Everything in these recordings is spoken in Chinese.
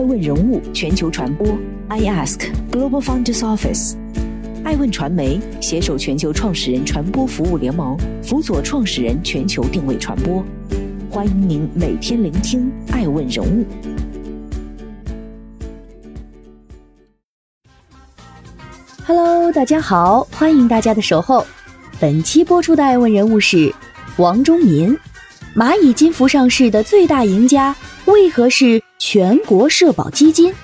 爱问人物全球传播，I Ask Global Founders Office，爱问传媒携手全球创始人传播服务联盟，辅佐创始人全球定位传播。欢迎您每天聆听爱问人物。Hello，大家好，欢迎大家的守候。本期播出的爱问人物是王忠民，蚂蚁金服上市的最大赢家，为何是全国社保基金？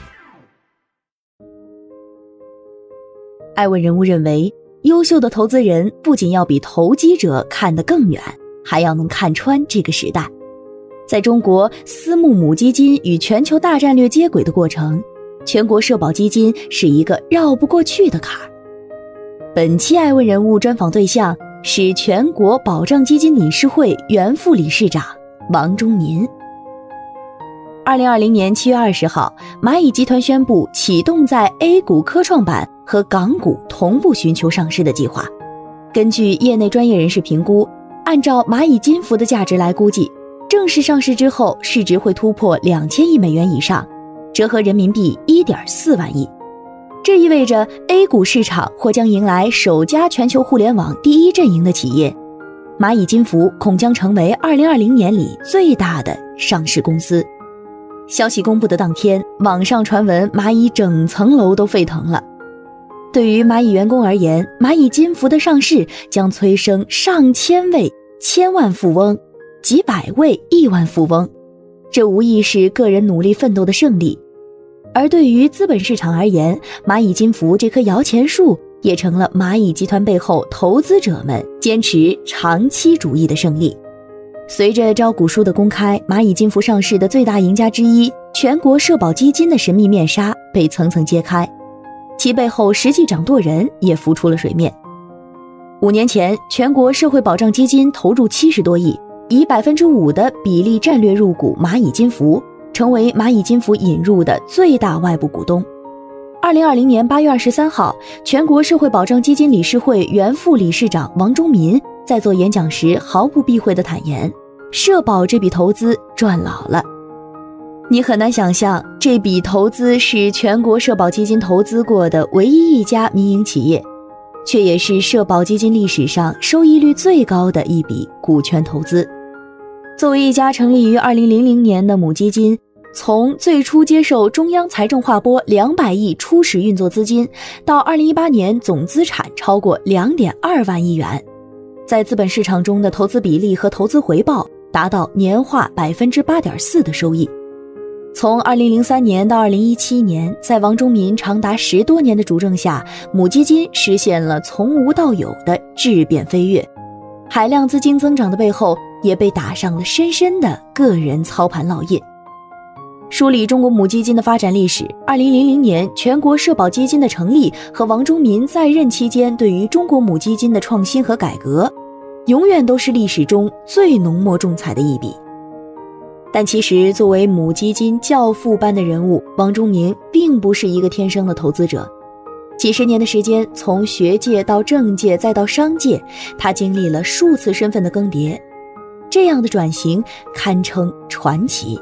爱问人物认为，优秀的投资人不仅要比投机者看得更远，还要能看穿这个时代。在中国私募母基金与全球大战略接轨的过程。全国社保基金是一个绕不过去的坎儿。本期爱问人物专访对象是全国保障基金理事会原副理事长王忠民。二零二零年七月二十号，蚂蚁集团宣布启动在 A 股科创板和港股同步寻求上市的计划。根据业内专业人士评估，按照蚂蚁金服的价值来估计，正式上市之后市值会突破两千亿美元以上。折合人民币一点四万亿，这意味着 A 股市场或将迎来首家全球互联网第一阵营的企业，蚂蚁金服恐将成为二零二零年里最大的上市公司。消息公布的当天，网上传闻蚂蚁整层楼都沸腾了。对于蚂蚁员工而言，蚂蚁金服的上市将催生上千位千万富翁，几百位亿万富翁，这无疑是个人努力奋斗的胜利。而对于资本市场而言，蚂蚁金服这棵摇钱树也成了蚂蚁集团背后投资者们坚持长期主义的胜利。随着招股书的公开，蚂蚁金服上市的最大赢家之一全国社保基金的神秘面纱被层层揭开，其背后实际掌舵人也浮出了水面。五年前，全国社会保障基金投入七十多亿，以百分之五的比例战略入股蚂蚁金服。成为蚂蚁金服引入的最大外部股东。二零二零年八月二十三号，全国社会保障基金理事会原副理事长王忠民在做演讲时毫不避讳地坦言：“社保这笔投资赚老了。”你很难想象，这笔投资是全国社保基金投资过的唯一一家民营企业，却也是社保基金历史上收益率最高的一笔股权投资。作为一家成立于二零零零年的母基金。从最初接受中央财政划拨两百亿初始运作资金，到二零一八年总资产超过两点二万亿元，在资本市场中的投资比例和投资回报达到年化百分之八点四的收益。从二零零三年到二零一七年，在王忠民长达十多年的主政下，母基金实现了从无到有的质变飞跃，海量资金增长的背后，也被打上了深深的个人操盘烙印。梳理中国母基金的发展历史，二零零零年全国社保基金的成立和王忠民在任期间对于中国母基金的创新和改革，永远都是历史中最浓墨重彩的一笔。但其实，作为母基金教父般的人物，王忠民并不是一个天生的投资者。几十年的时间，从学界到政界再到商界，他经历了数次身份的更迭，这样的转型堪称传奇。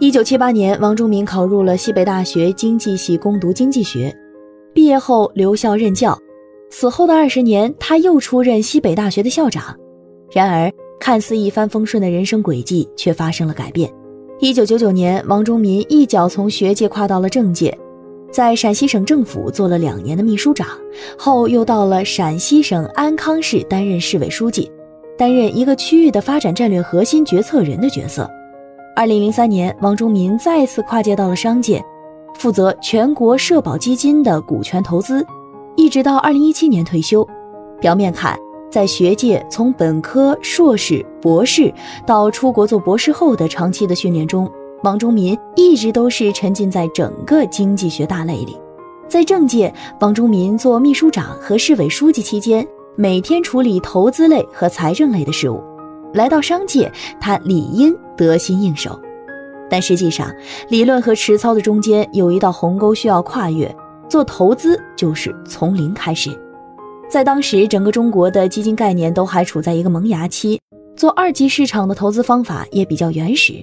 一九七八年，王忠民考入了西北大学经济系攻读经济学，毕业后留校任教。此后的二十年，他又出任西北大学的校长。然而，看似一帆风顺的人生轨迹却发生了改变。一九九九年，王忠民一脚从学界跨到了政界，在陕西省政府做了两年的秘书长，后又到了陕西省安康市担任市委书记，担任一个区域的发展战略核心决策人的角色。二零零三年，王忠民再次跨界到了商界，负责全国社保基金的股权投资，一直到二零一七年退休。表面看，在学界从本科、硕士、博士到出国做博士后的长期的训练中，王忠民一直都是沉浸在整个经济学大类里。在政界，王忠民做秘书长和市委书记期间，每天处理投资类和财政类的事务。来到商界，他理应得心应手，但实际上，理论和实操的中间有一道鸿沟需要跨越。做投资就是从零开始，在当时整个中国的基金概念都还处在一个萌芽期，做二级市场的投资方法也比较原始。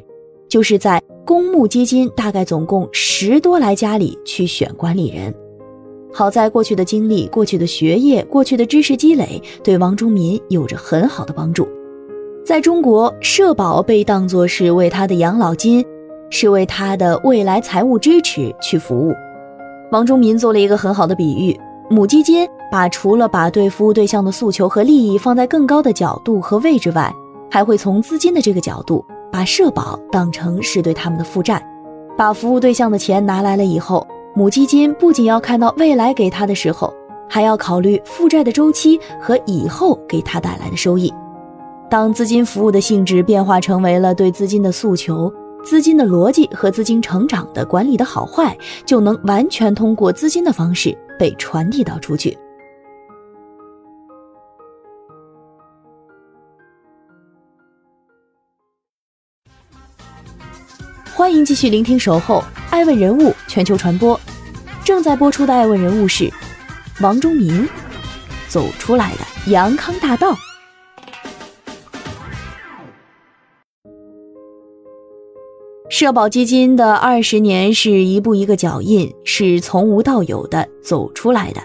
就是在公募基金大概总共十多来家里去选管理人。好在过去的经历、过去的学业、过去的知识积累，对王忠民有着很好的帮助。在中国，社保被当作是为他的养老金，是为他的未来财务支持去服务。王忠民做了一个很好的比喻：母基金把除了把对服务对象的诉求和利益放在更高的角度和位置外，还会从资金的这个角度，把社保当成是对他们的负债，把服务对象的钱拿来了以后，母基金不仅要看到未来给他的时候，还要考虑负债的周期和以后给他带来的收益。当资金服务的性质变化成为了对资金的诉求，资金的逻辑和资金成长的管理的好坏，就能完全通过资金的方式被传递到出去。欢迎继续聆听《守候》，爱问人物全球传播，正在播出的爱问人物是王忠民，走出来的阳康大道。社保基金的二十年是一步一个脚印，是从无到有的走出来的。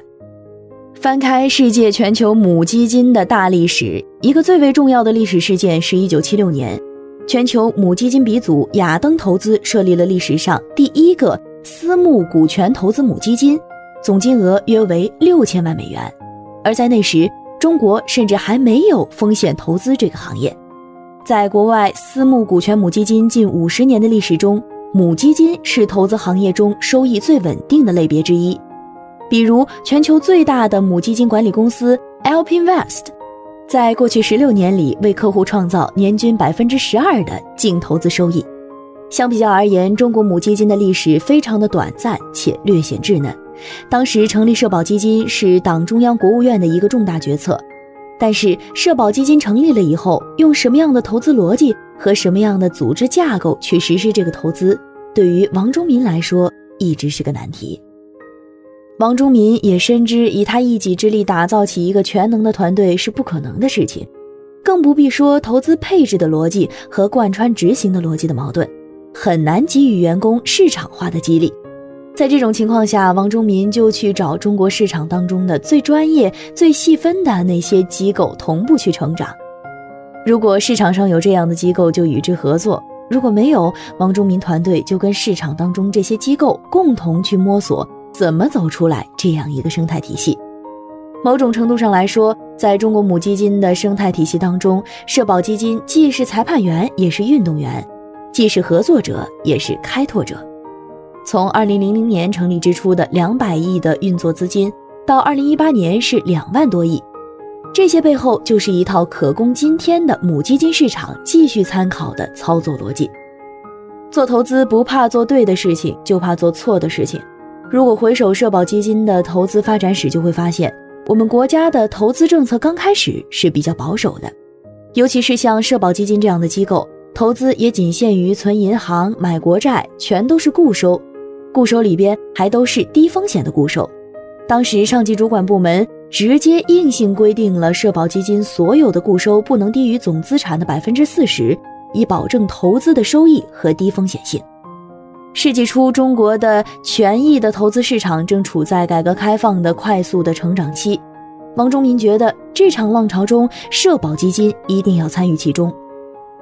翻开世界全球母基金的大历史，一个最为重要的历史事件是一九七六年，全球母基金鼻祖亚登投资设立了历史上第一个私募股权投资母基金，总金额约为六千万美元。而在那时，中国甚至还没有风险投资这个行业。在国外私募股权母基金近五十年的历史中，母基金是投资行业中收益最稳定的类别之一。比如，全球最大的母基金管理公司 AlpInvest，在过去十六年里为客户创造年均百分之十二的净投资收益。相比较而言，中国母基金的历史非常的短暂且略显稚嫩。当时成立社保基金是党中央、国务院的一个重大决策。但是社保基金成立了以后，用什么样的投资逻辑和什么样的组织架构去实施这个投资，对于王忠民来说一直是个难题。王忠民也深知，以他一己之力打造起一个全能的团队是不可能的事情，更不必说投资配置的逻辑和贯穿执行的逻辑的矛盾，很难给予员工市场化的激励。在这种情况下，王忠民就去找中国市场当中的最专业、最细分的那些机构同步去成长。如果市场上有这样的机构，就与之合作；如果没有，王忠民团队就跟市场当中这些机构共同去摸索怎么走出来这样一个生态体系。某种程度上来说，在中国母基金的生态体系当中，社保基金既是裁判员，也是运动员；既是合作者，也是开拓者。从二零零零年成立之初的两百亿的运作资金，到二零一八年是两万多亿，这些背后就是一套可供今天的母基金市场继续参考的操作逻辑。做投资不怕做对的事情，就怕做错的事情。如果回首社保基金的投资发展史，就会发现，我们国家的投资政策刚开始是比较保守的，尤其是像社保基金这样的机构，投资也仅限于存银行、买国债，全都是固收。固收里边还都是低风险的固收，当时上级主管部门直接硬性规定了社保基金所有的固收不能低于总资产的百分之四十，以保证投资的收益和低风险性。世纪初，中国的权益的投资市场正处在改革开放的快速的成长期，王忠民觉得这场浪潮中，社保基金一定要参与其中。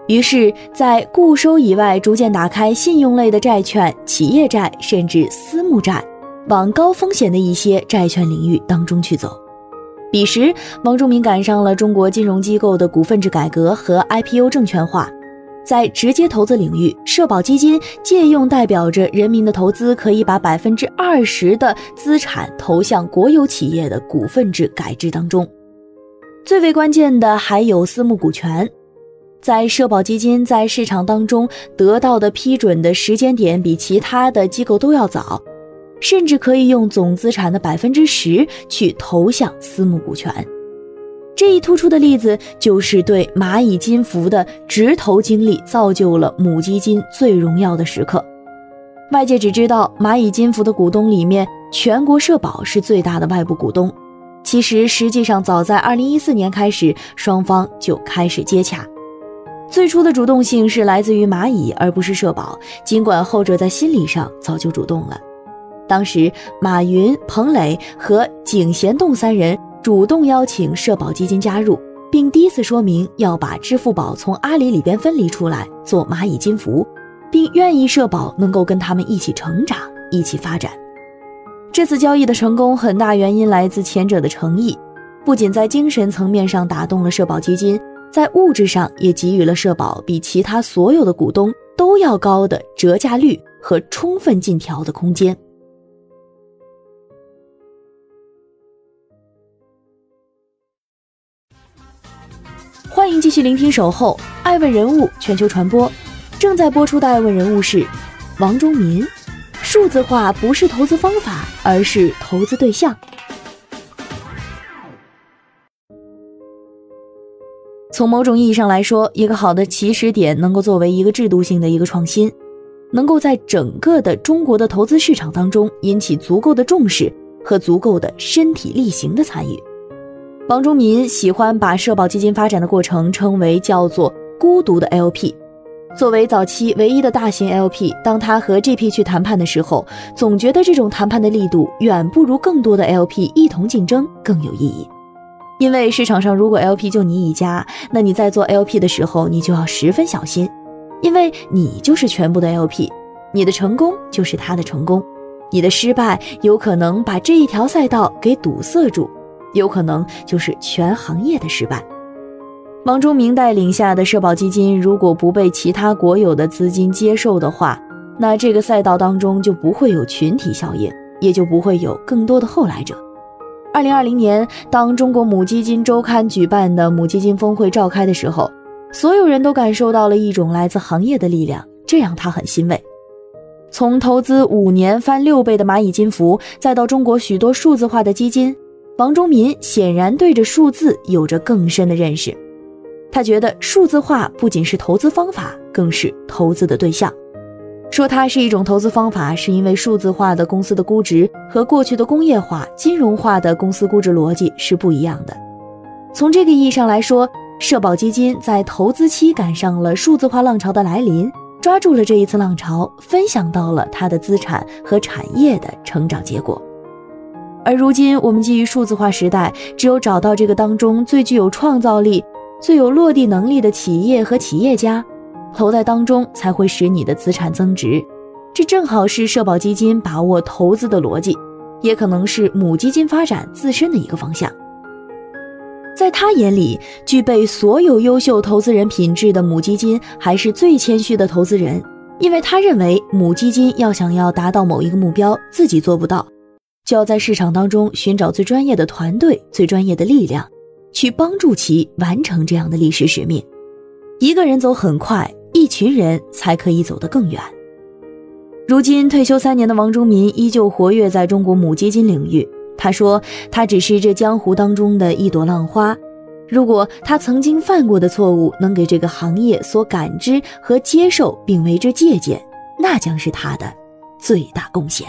于是，在固收以外，逐渐打开信用类的债券、企业债，甚至私募债，往高风险的一些债券领域当中去走。彼时，王忠民赶上了中国金融机构的股份制改革和 IPO 证券化，在直接投资领域，社保基金借用代表着人民的投资，可以把百分之二十的资产投向国有企业的股份制改制当中。最为关键的还有私募股权。在社保基金在市场当中得到的批准的时间点比其他的机构都要早，甚至可以用总资产的百分之十去投向私募股权。这一突出的例子就是对蚂蚁金服的直投经历造就了母基金最荣耀的时刻。外界只知道蚂蚁金服的股东里面，全国社保是最大的外部股东。其实实际上早在二零一四年开始，双方就开始接洽。最初的主动性是来自于蚂蚁，而不是社保。尽管后者在心理上早就主动了。当时，马云、彭磊和井贤栋三人主动邀请社保基金加入，并第一次说明要把支付宝从阿里里边分离出来，做蚂蚁金服，并愿意社保能够跟他们一起成长、一起发展。这次交易的成功，很大原因来自前者的诚意，不仅在精神层面上打动了社保基金。在物质上也给予了社保比其他所有的股东都要高的折价率和充分尽调的空间。欢迎继续聆听《守候爱问人物全球传播》，正在播出的爱问人物是王忠民。数字化不是投资方法，而是投资对象。从某种意义上来说，一个好的起始点能够作为一个制度性的一个创新，能够在整个的中国的投资市场当中引起足够的重视和足够的身体力行的参与。王忠民喜欢把社保基金发展的过程称为叫做“孤独的 LP”。作为早期唯一的大型 LP，当他和 GP 去谈判的时候，总觉得这种谈判的力度远不如更多的 LP 一同竞争更有意义。因为市场上如果 LP 就你一家，那你在做 LP 的时候，你就要十分小心，因为你就是全部的 LP，你的成功就是他的成功，你的失败有可能把这一条赛道给堵塞住，有可能就是全行业的失败。王忠明带领下的社保基金，如果不被其他国有的资金接受的话，那这个赛道当中就不会有群体效应，也就不会有更多的后来者。二零二零年，当中国母基金周刊举办的母基金峰会召开的时候，所有人都感受到了一种来自行业的力量，这让他很欣慰。从投资五年翻六倍的蚂蚁金服，再到中国许多数字化的基金，王忠民显然对着数字有着更深的认识。他觉得数字化不仅是投资方法，更是投资的对象。说它是一种投资方法，是因为数字化的公司的估值和过去的工业化、金融化的公司估值逻辑是不一样的。从这个意义上来说，社保基金在投资期赶上了数字化浪潮的来临，抓住了这一次浪潮，分享到了它的资产和产业的成长结果。而如今，我们基于数字化时代，只有找到这个当中最具有创造力、最有落地能力的企业和企业家。投在当中才会使你的资产增值，这正好是社保基金把握投资的逻辑，也可能是母基金发展自身的一个方向。在他眼里，具备所有优秀投资人品质的母基金还是最谦虚的投资人，因为他认为母基金要想要达到某一个目标，自己做不到，就要在市场当中寻找最专业的团队、最专业的力量，去帮助其完成这样的历史使命。一个人走很快。一群人才可以走得更远。如今退休三年的王忠民依旧活跃在中国母基金领域。他说：“他只是这江湖当中的一朵浪花。如果他曾经犯过的错误能给这个行业所感知和接受，并为之借鉴，那将是他的最大贡献。”